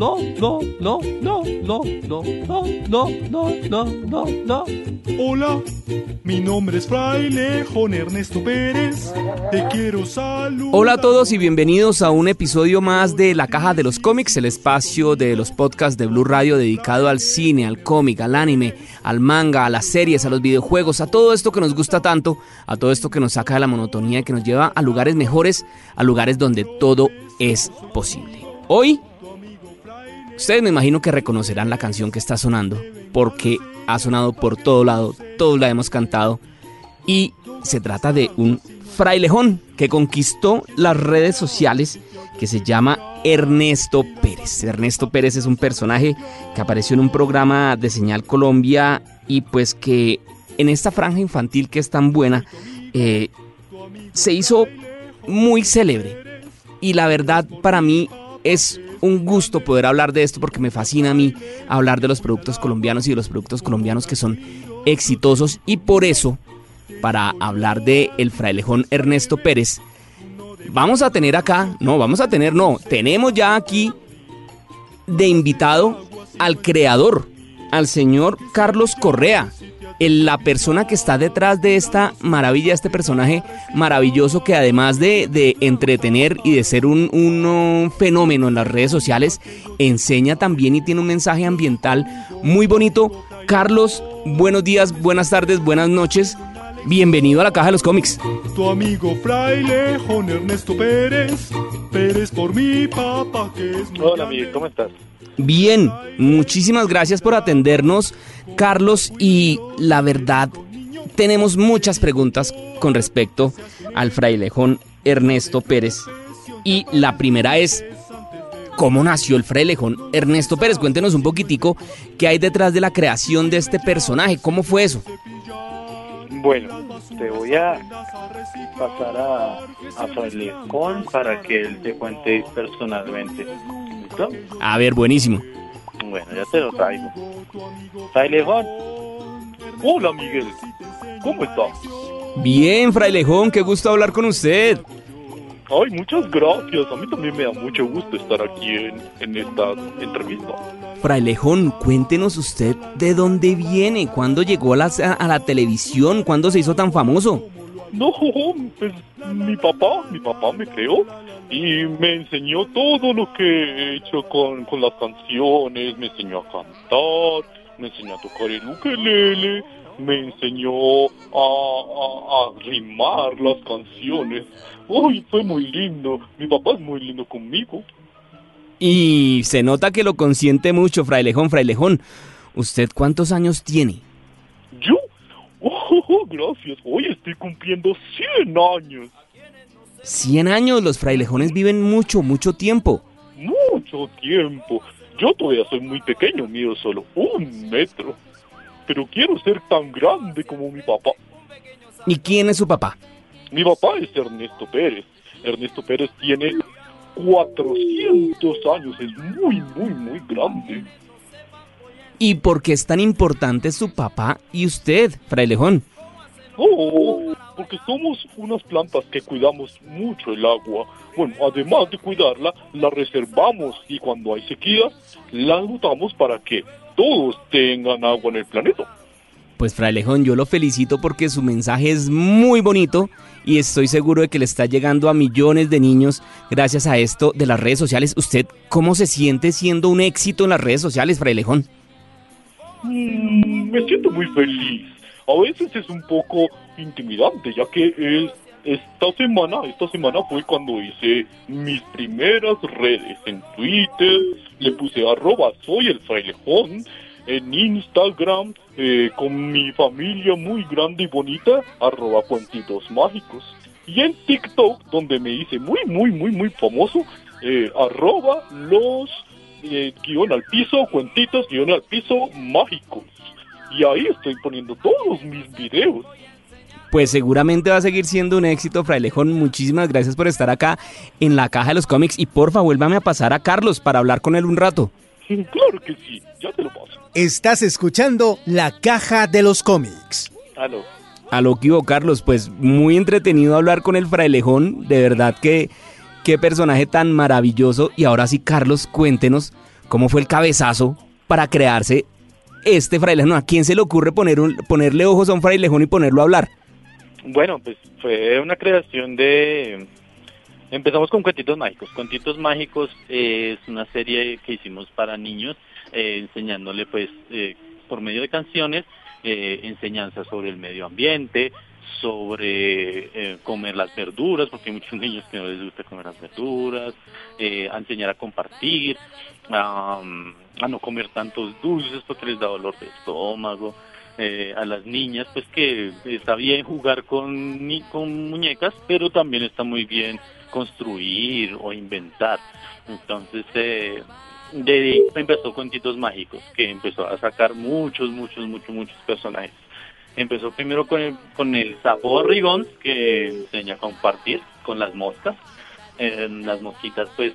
No, no, no, no, no, no, no, no, no, no, no, no. Hola, mi nombre es Frailejón Ernesto Pérez. Te quiero saludar. Hola a todos y bienvenidos a un episodio más de La Caja de los Cómics, el espacio de los podcasts de Blue Radio dedicado al cine, al cómic, al anime, al manga, a las series, a los videojuegos, a todo esto que nos gusta tanto, a todo esto que nos saca de la monotonía y que nos lleva a lugares mejores, a lugares donde todo es posible. Hoy Ustedes me imagino que reconocerán la canción que está sonando, porque ha sonado por todo lado, todos la hemos cantado, y se trata de un frailejón que conquistó las redes sociales, que se llama Ernesto Pérez. Ernesto Pérez es un personaje que apareció en un programa de Señal Colombia y pues que en esta franja infantil que es tan buena, eh, se hizo muy célebre. Y la verdad para mí es un gusto poder hablar de esto porque me fascina a mí hablar de los productos colombianos y de los productos colombianos que son exitosos. Y por eso, para hablar de el frailejón Ernesto Pérez, vamos a tener acá, no, vamos a tener, no, tenemos ya aquí de invitado al creador, al señor Carlos Correa, la persona que está detrás de esta maravilla, este personaje maravilloso que además de, entretener y de ser un, un, fenómeno en las redes sociales, enseña también y tiene un mensaje ambiental muy bonito. Carlos, buenos días, buenas tardes, buenas noches. Bienvenido a la Caja de los Cómics. Tu amigo fraile Ernesto Pérez, Pérez por mi papá que es Hola, amigo, ¿cómo estás? Bien, muchísimas gracias por atendernos, Carlos, y la verdad, tenemos muchas preguntas con respecto al frailejón Ernesto Pérez. Y la primera es, ¿cómo nació el frailejón Ernesto Pérez? Cuéntenos un poquitico qué hay detrás de la creación de este personaje, ¿cómo fue eso? Bueno, te voy a pasar a, a Frailejón para que él te cuente personalmente. A ver, buenísimo. Bueno, ya te lo traigo. Frailejón. Hola, Miguel. ¿Cómo estás? Bien, Frailejón, qué gusto hablar con usted. Ay, muchas gracias. A mí también me da mucho gusto estar aquí en, en esta entrevista. Frailejón, cuéntenos usted de dónde viene, cuándo llegó a la, a la televisión, cuándo se hizo tan famoso. No, pues mi papá, mi papá me creó y me enseñó todo lo que he hecho con, con las canciones, me enseñó a cantar, me enseñó a tocar el ukelele, me enseñó a, a, rimar las canciones. Uy, fue muy lindo, mi papá es muy lindo conmigo. Y se nota que lo consiente mucho, frailejón, frailejón. ¿Usted cuántos años tiene? ¿Yo? Oh, gracias. Hoy estoy cumpliendo 100 años. 100 años, los frailejones viven mucho, mucho tiempo. Mucho tiempo. Yo todavía soy muy pequeño, mido solo un metro. Pero quiero ser tan grande como mi papá. ¿Y quién es su papá? Mi papá es Ernesto Pérez. Ernesto Pérez tiene 400 años, es muy, muy, muy grande. ¿Y por qué es tan importante su papá y usted, frailejón? Oh, porque somos unas plantas que cuidamos mucho el agua. Bueno, además de cuidarla, la reservamos y cuando hay sequía, la botamos para que todos tengan agua en el planeta. Pues Frailejón, yo lo felicito porque su mensaje es muy bonito y estoy seguro de que le está llegando a millones de niños gracias a esto de las redes sociales. ¿Usted cómo se siente siendo un éxito en las redes sociales, Frailejón? Mm, me siento muy feliz a veces es un poco intimidante, ya que es, esta semana, esta semana fue cuando hice mis primeras redes en Twitter, le puse arroba soy el frailejón, en Instagram, eh, con mi familia muy grande y bonita, arroba cuentitos mágicos. Y en TikTok, donde me hice muy, muy, muy, muy famoso, eh, arroba los eh, guion al piso, cuentitos, guion al piso mágicos. Y ahí estoy poniendo todos mis videos. Pues seguramente va a seguir siendo un éxito, Frailejón. Muchísimas gracias por estar acá en la caja de los cómics. Y porfa, vuélvame a pasar a Carlos para hablar con él un rato. Claro que sí, ya te lo paso. Estás escuchando la caja de los cómics. Aló. Aló, ¿qué hubo, Carlos? Pues muy entretenido hablar con el Frailejón. De verdad que qué personaje tan maravilloso. Y ahora sí, Carlos, cuéntenos cómo fue el cabezazo para crearse este frailejón. ¿A quién se le ocurre poner un, ponerle ojos a un frailejón y ponerlo a hablar? Bueno, pues fue una creación de... Empezamos con Cuentitos Mágicos. Cuentitos Mágicos es una serie que hicimos para niños, eh, enseñándole pues eh, por medio de canciones eh, enseñanzas sobre el medio ambiente, sobre eh, comer las verduras, porque hay muchos niños que no les gusta comer las verduras, eh, a enseñar a compartir, a, a no comer tantos dulces porque les da dolor de estómago, eh, a las niñas, pues que está bien jugar con, con muñecas, pero también está muy bien construir o inventar. Entonces, eh, de empezó Cuentitos Mágicos, que empezó a sacar muchos, muchos, muchos, muchos personajes. Empezó primero con el, con el sapo rigón, que enseña a compartir con las moscas. Eh, las mosquitas, pues,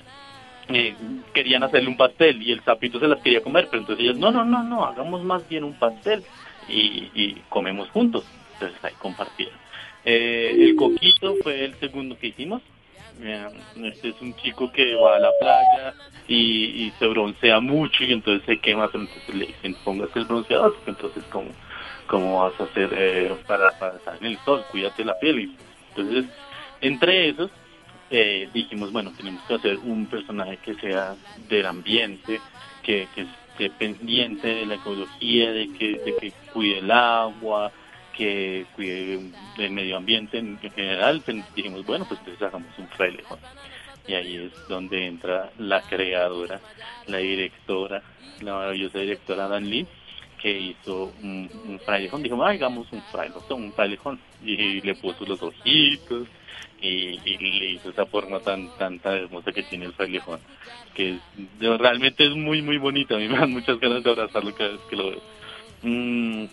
eh, querían hacerle un pastel y el sapito se las quería comer, pero entonces ellas, no, no, no, no, hagamos más bien un pastel y, y comemos juntos. Entonces ahí compartieron. Eh, el coquito fue el segundo que hicimos. Eh, Este es un chico que va a la playa y, se broncea mucho y entonces se quema, pero entonces le dicen, póngase el bronceador, entonces ¿cómo, cómo vas a hacer eh, para, para estar en el sol? Cuídate la piel. Y, entonces, entre esos, eh, dijimos, bueno, tenemos que hacer un personaje que sea del ambiente, que, que esté pendiente de la ecología, de que, de que cuide el agua, que cuide el medio ambiente en, en general. Pues dijimos, bueno, pues entonces hagamos un frailejón. Y ahí es donde entra la creadora, la directora, la maravillosa directora Dan Lee, que hizo un, un frailejón. Dijo, "Ah, hagamos un frailejón, un frailejón. Y le puso los ojitos y, y le hizo esa forma tan, tan, tan hermosa que tiene el frailejón. Que es, realmente es muy, muy bonita. A mí me dan muchas ganas de abrazarlo cada vez que lo veo. Mm,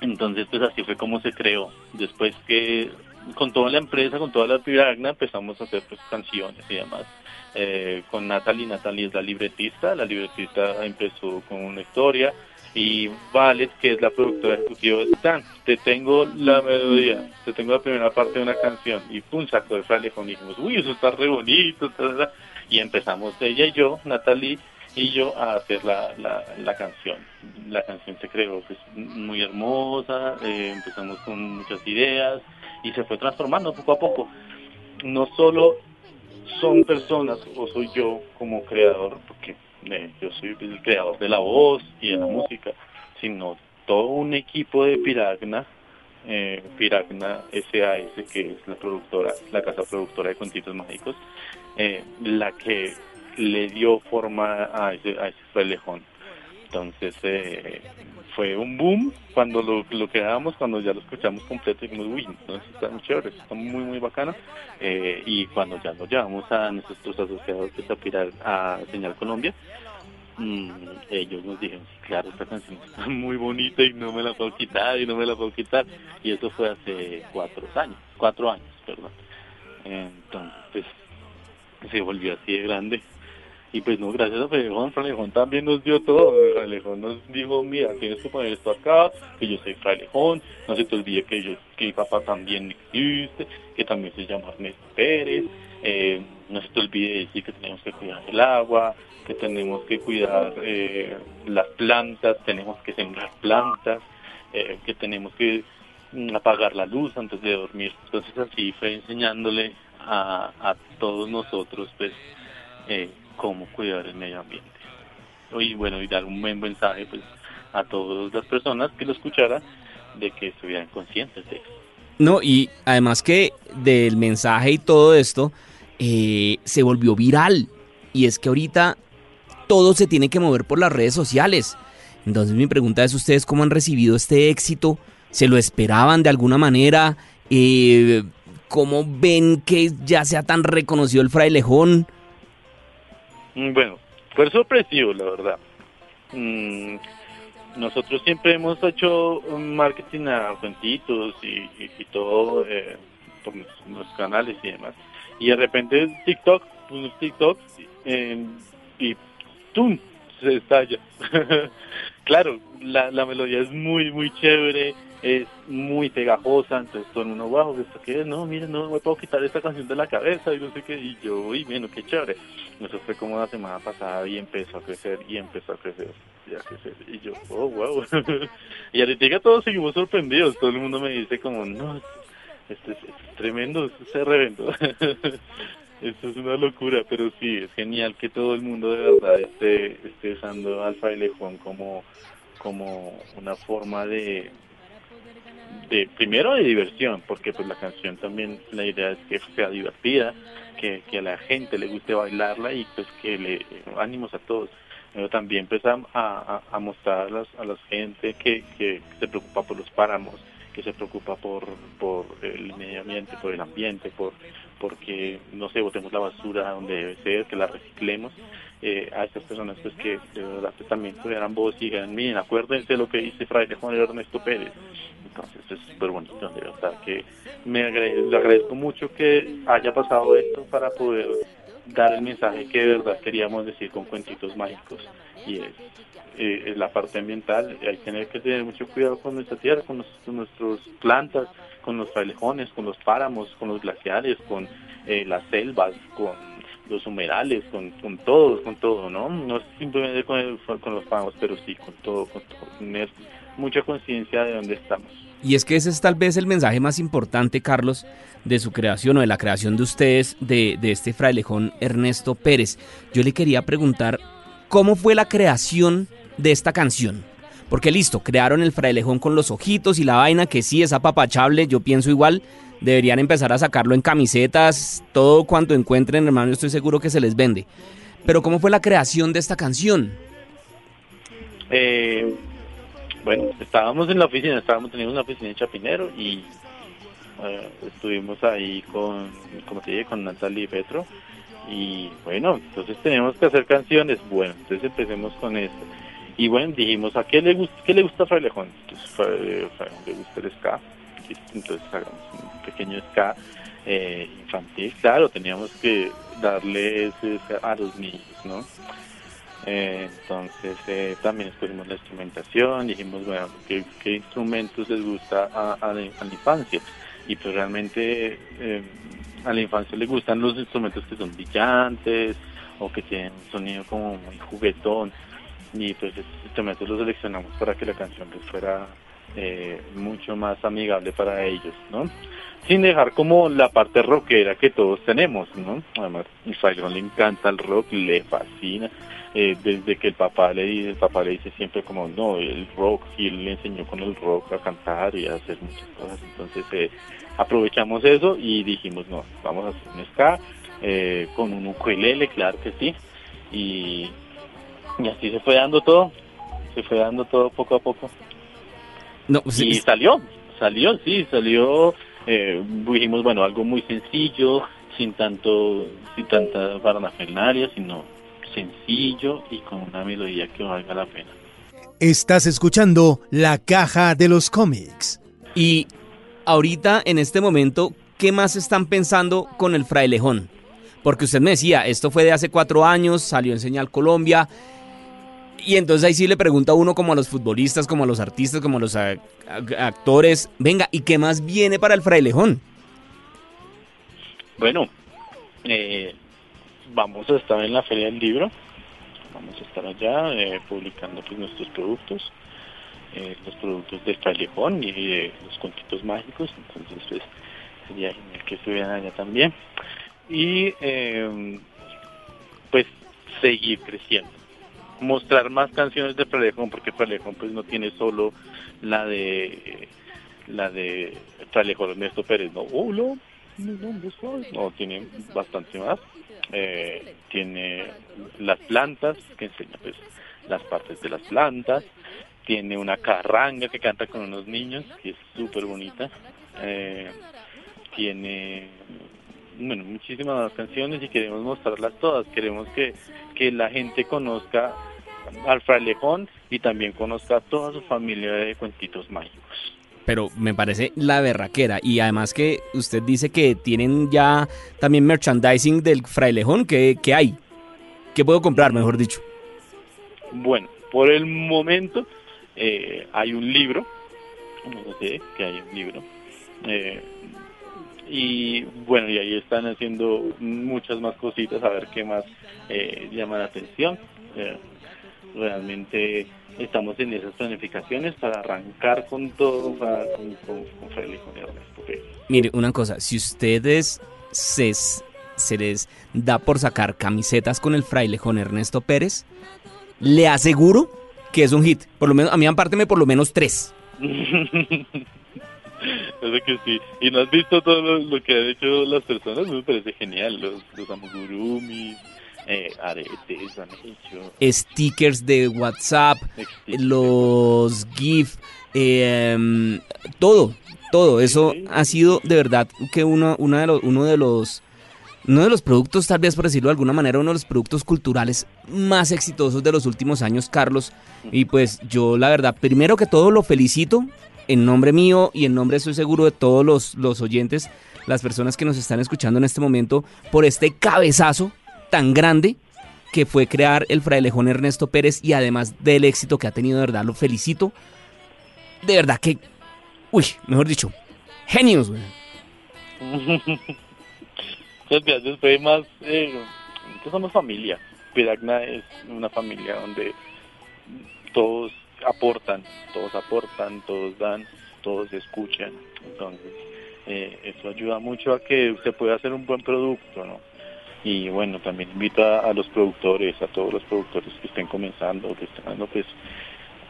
entonces, pues así fue como se creó. Después que con toda la empresa, con toda la piragna, empezamos a hacer pues canciones y demás. Eh, con Natalie, Natalie es la libretista, la libretista empezó con una historia y Valet, que es la productora ejecutiva de Stan, te tengo la melodía, te tengo la primera parte de una canción y pum, sacó el fralejón y dijimos, uy, eso está re bonito, y empezamos ella y yo, Natalie y yo a hacer la, la, la canción. La canción se creó pues, muy hermosa, eh, empezamos con muchas ideas y se fue transformando poco a poco. No solo son personas o soy yo como creador, porque eh, yo soy el creador de la voz y de la música, sino todo un equipo de Piragna, eh, Piragna SAS, que es la productora, la casa productora de Contitos Mágicos, eh, la que le dio forma a ese, a ese frailejón. Entonces eh, fue un boom cuando lo, lo creamos, cuando ya lo escuchamos completo dijimos, uy, entonces está muy chévere, está muy, muy bacano. Eh, y cuando ya lo llevamos a nuestros asociados de Tapirar a Señal Colombia, mm, ellos nos dijeron, claro, esta canción está muy bonita y no me la puedo quitar y no me la puedo quitar. Y eso fue hace cuatro años, cuatro años, perdón. Entonces, se volvió así de grande. Y pues no, gracias a Fralejón, Fralejón también nos dio todo. Fralejón nos dijo, mira, tienes que poner esto acá, que yo soy Fralejón, no se te olvide que yo, que mi papá también existe, que también se llama Ernesto Pérez, eh, no se te olvide decir que tenemos que cuidar el agua, que tenemos que cuidar eh, las plantas, tenemos que sembrar plantas, eh, que tenemos que mm, apagar la luz antes de dormir. Entonces así fue enseñándole a, a todos nosotros, pues, cómo cuidar el medio ambiente. Y bueno, y dar un buen mensaje pues a todas las personas que lo escucharan de que estuvieran conscientes de eso. No, y además que del mensaje y todo esto eh, se volvió viral. Y es que ahorita todo se tiene que mover por las redes sociales. Entonces mi pregunta es, ¿ustedes cómo han recibido este éxito? ¿Se lo esperaban de alguna manera? Eh, ¿Cómo ven que ya sea tan reconocido el frailejón? Mm, Bueno, fue sorpresivo, la verdad. Mm, nosotros siempre hemos hecho marketing a cuentitos y, y- todo eh, por los, canales y demás. Y de repente TikTok, unos TikTok eh, y ¡tum! se estalla. claro, la, la melodía es muy, muy chévere, es muy pegajosa, entonces todo el mundo, wow, ¿esto qué? No, mira, no me puedo quitar esta canción de la cabeza y no sé qué, y yo, uy, bueno, qué chévere. Eso fue como la semana pasada y empezó a crecer y empezó a crecer y a crecer. Y yo, oh, wow. y ahorita todos seguimos sorprendidos, todo el mundo me dice como, no, esto es, esto es tremendo, es reventó. Esto es una locura, pero sí, es genial que todo el mundo de verdad esté, esté usando al frailejón como, como una forma de, de, primero de diversión, porque pues la canción también, la idea es que sea divertida, que, que a la gente le guste bailarla y pues que le ánimos a todos. Pero también pues a, a, a mostrar a, las, a la gente que, que se preocupa por los páramos, que se preocupa por, por el medio ambiente, por el ambiente, por porque no sé, botemos la basura donde debe ser, que la reciclemos, eh, a estas personas pues que también tuvieran voz y digan, miren, acuérdense de lo que dice Fraile Juan Ernesto Pérez. Entonces es súper bonito, de verdad que me agrade- le agradezco mucho que haya pasado esto para poder dar el mensaje que de verdad queríamos decir con cuentitos mágicos y es eh, es la parte ambiental, hay que tener mucho cuidado con nuestra tierra, con, nos- con nuestras plantas, con los frailejones, con los páramos, con los glaciares, con eh, las selvas, con los humedales, con, con todo, con todo, ¿no? No simplemente con, el- con los páramos, pero sí con todo, con todo, tener mucha conciencia de dónde estamos. Y es que ese es tal vez el mensaje más importante, Carlos, de su creación o de la creación de ustedes, de, de este frailejón Ernesto Pérez. Yo le quería preguntar, ¿cómo fue la creación de esta canción? Porque listo, crearon el frailejón con los ojitos y la vaina, que sí es apapachable, yo pienso igual. Deberían empezar a sacarlo en camisetas, todo cuanto encuentren, hermano, estoy seguro que se les vende. Pero ¿cómo fue la creación de esta canción? Eh, bueno, estábamos en la oficina, estábamos teniendo una oficina en Chapinero y eh, estuvimos ahí con, como te dije, con Natalie y Petro. Y bueno, entonces tenemos que hacer canciones. Bueno, entonces empecemos con esto. Y bueno, dijimos, ¿a qué le gusta, qué le gusta a Frailejón? Entonces, le gusta el ska. Entonces hagamos un pequeño ska eh, infantil. Claro, teníamos que darle ese a los niños, ¿no? Eh, entonces eh, también escogimos la instrumentación, dijimos, bueno, ¿qué, qué instrumentos les gusta a, a la, a la infancia? Y pues realmente eh, a la infancia le gustan los instrumentos que son brillantes o que tienen un sonido como muy juguetón. Y pues esos instrumentos los seleccionamos para que la canción pues fuera eh, mucho más amigable para ellos, ¿no? Sin dejar como la parte rockera que todos tenemos, ¿no? Además, Failón le encanta el rock, le fascina eh, desde que el papá le dice, el papá le dice siempre como no, el rock, y él le enseñó con el rock a cantar y a hacer muchas cosas, entonces eh, aprovechamos eso y dijimos no, vamos a hacer un ska eh, con un ukulele, claro que sí, y, y así se fue dando todo, se fue dando todo poco a poco. No, pues, y salió, salió, sí, salió, eh, dijimos bueno, algo muy sencillo, sin tanto, sin tanta parafernalia, sino sencillo y con una melodía que valga la pena. Estás escuchando La Caja de los Cómics. Y ahorita, en este momento, ¿qué más están pensando con el frailejón? Porque usted me decía, esto fue de hace cuatro años, salió en Señal Colombia. Y entonces ahí sí le pregunta a uno como a los futbolistas, como a los artistas, como a los a- a- actores, venga, ¿y qué más viene para el frailejón? Bueno, eh, vamos a estar en la Feria del Libro, vamos a estar allá eh, publicando pues, nuestros productos, eh, los productos del Frailejón y de los contitos mágicos, entonces pues sería genial que estuvieran allá también. Y eh, pues seguir creciendo, mostrar más canciones de Frailejón, porque Frailejón pues no tiene solo la de la de Frailejón Ernesto Pérez, no, hola, no, tiene bastante más. Eh, tiene las plantas, que enseña pues las partes de las plantas. Tiene una carranga que canta con unos niños, que es súper bonita. Eh, tiene bueno, muchísimas canciones y queremos mostrarlas todas. Queremos que, que la gente conozca al frailejón y también conozca a toda su familia de cuentitos mágicos. Pero me parece la berraquera. Y además que usted dice que tienen ya también merchandising del frailejón. ¿Qué, qué hay? ¿Qué puedo comprar, mejor dicho? Bueno, por el momento eh, hay un libro, no sé que hay un libro, eh, y bueno, y ahí están haciendo muchas más cositas a ver qué más eh, llama la atención. Realmente estamos en esas planificaciones para arrancar con todo para, con, con, con Freddy, con Ernesto Pérez. Mire, una cosa, si ustedes se, se les da por sacar camisetas con el frailejón Ernesto Pérez, le aseguro que es un hit. Por lo menos, a mí apárteme por lo menos tres. Eso que sí. Y no has visto todo lo, lo que han hecho las personas, me parece genial. Los, los amigurumi, eh, aretes han hecho. Stickers de WhatsApp, Stickers. los GIF, eh, em, todo, todo. Eso Sí. ha sido de verdad que uno, uno de los, uno de los uno de los productos, tal vez por decirlo de alguna manera, uno de los productos culturales más exitosos de los últimos años, Carlos. Y pues yo la verdad, primero que todo lo felicito en nombre mío y en nombre, estoy seguro, de todos los, los oyentes, las personas que nos están escuchando en este momento, por este cabezazo tan grande que fue crear el frailejón Ernesto Pérez y además del éxito que ha tenido, de verdad, lo felicito. De verdad que, uy, mejor dicho, genios, güey. Muchas gracias, fue más, eh, somos familia. Piragna es una familia donde todos aportan, todos aportan, todos dan, todos escuchan. Entonces, eh, eso ayuda mucho a que se pueda hacer un buen producto, ¿no? Y bueno, también invito a, los productores, a todos los productores que estén comenzando, que estén dando, pues,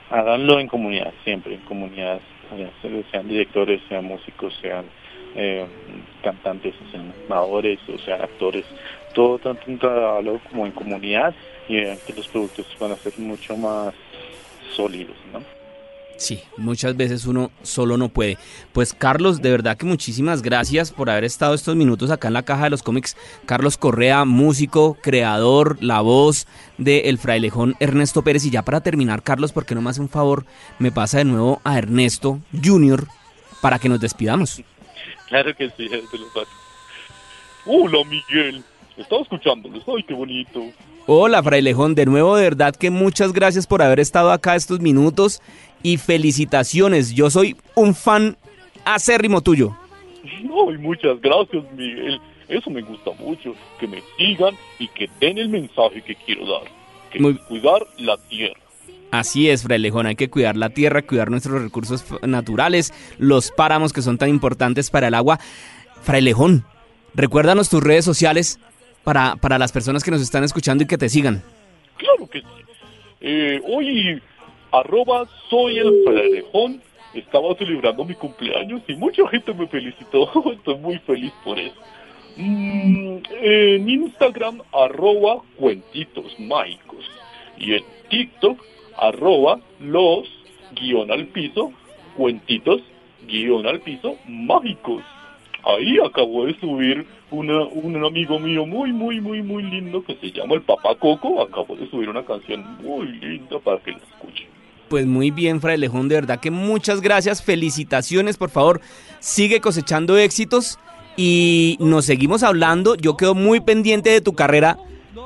háganlo en comunidad, siempre en comunidad, eh, sean directores, sean músicos, sean eh, cantantes, sean animadores, o sean actores, todo tanto en trabajo como en comunidad y verán que los productos van a ser mucho más sólidos, ¿no? Sí, muchas veces uno solo no puede. Pues Carlos, de verdad que muchísimas gracias por haber estado estos minutos acá en la caja de los cómics. Carlos Correa, músico, creador, la voz de El Frailejón Ernesto Pérez. Y ya para terminar, Carlos, ¿por qué no me hace un favor? Me pasa de nuevo a Ernesto Junior para que nos despidamos. Claro que sí, te lo paso. Hola Miguel, estaba escuchándolos, ay qué bonito. Hola, Frailejón, de nuevo, de verdad que muchas gracias por haber estado acá estos minutos y felicitaciones. Yo soy un fan acérrimo tuyo. Ay, muchas gracias Miguel, eso me gusta mucho, que me sigan y que den el mensaje que quiero dar, que Muy- es cuidar la tierra. Así es, Frailejón, hay que cuidar la tierra, cuidar nuestros recursos naturales, los páramos que son tan importantes para el agua. Frailejón, recuérdanos tus redes sociales para, para las personas que nos están escuchando y que te sigan. Claro que sí. Eh, hoy, arroba soy el Frelejón, estaba celebrando mi cumpleaños y mucha gente me felicitó. Estoy muy feliz por eso. Mm, en Instagram, arroba cuentitos mágicos. Y en TikTok, arroba los guion al piso, cuentitos guion al piso mágicos. Ahí acabo de subir una, un amigo mío muy, muy, muy, muy lindo que se llama el Papá Coco. Acabo de subir una canción muy linda para que la escuchen. Pues muy bien, Frailejón, de verdad que muchas gracias, felicitaciones, por favor, sigue cosechando éxitos y nos seguimos hablando. Yo quedo muy pendiente de tu carrera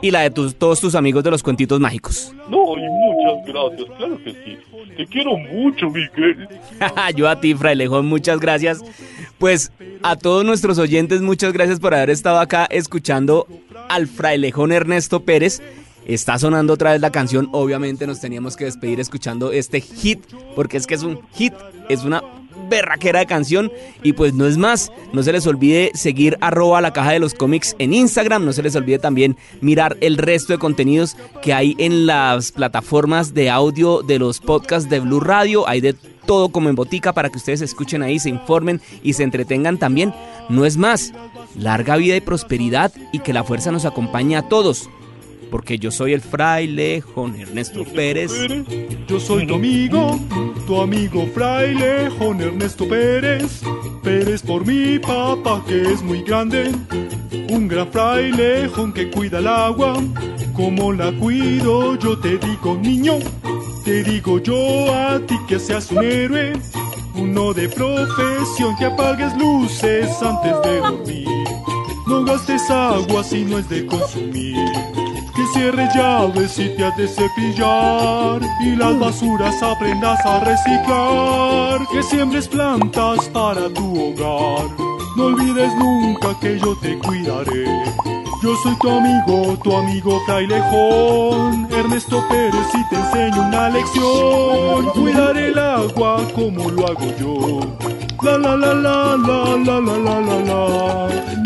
y la de tus, todos tus amigos de los cuentitos mágicos. No, y muchas gracias, claro que sí. Te quiero mucho, Miguel. Yo a ti, Frailejón, muchas gracias. Pues a todos nuestros oyentes, muchas gracias por haber estado acá escuchando al Frailejón Ernesto Pérez. Está sonando otra vez la canción, obviamente nos teníamos que despedir escuchando este hit, porque es que es un hit, es una berraquera de canción y pues no es más, no se les olvide seguir arroba la caja de los cómics en Instagram, no se les olvide también mirar el resto de contenidos que hay en las plataformas de audio de los podcasts de Blue Radio, hay de todo como en botica para que ustedes escuchen ahí, se informen y se entretengan también. No es más, larga vida y prosperidad y que la fuerza nos acompañe a todos. Porque yo soy el fraile Juan Ernesto Pérez. Yo soy tu amigo, tu amigo fraile, Juan Ernesto Pérez. Pérez por mi papá que es muy grande, un gran frailejón que cuida el agua. Como la cuido, yo te digo niño, te digo yo a ti que seas un héroe, uno de profesión que apagues luces antes de dormir. No gastes agua si no es de consumir. Que cierres llaves si te has de cepillar. Y las basuras aprendas a reciclar. Que siembres plantas para tu hogar. No olvides nunca que yo te cuidaré. Yo soy tu amigo, tu amigo frailejón, Ernesto Pérez y te enseño una lección. Cuidar el agua como lo hago yo. La la la la la la la la la la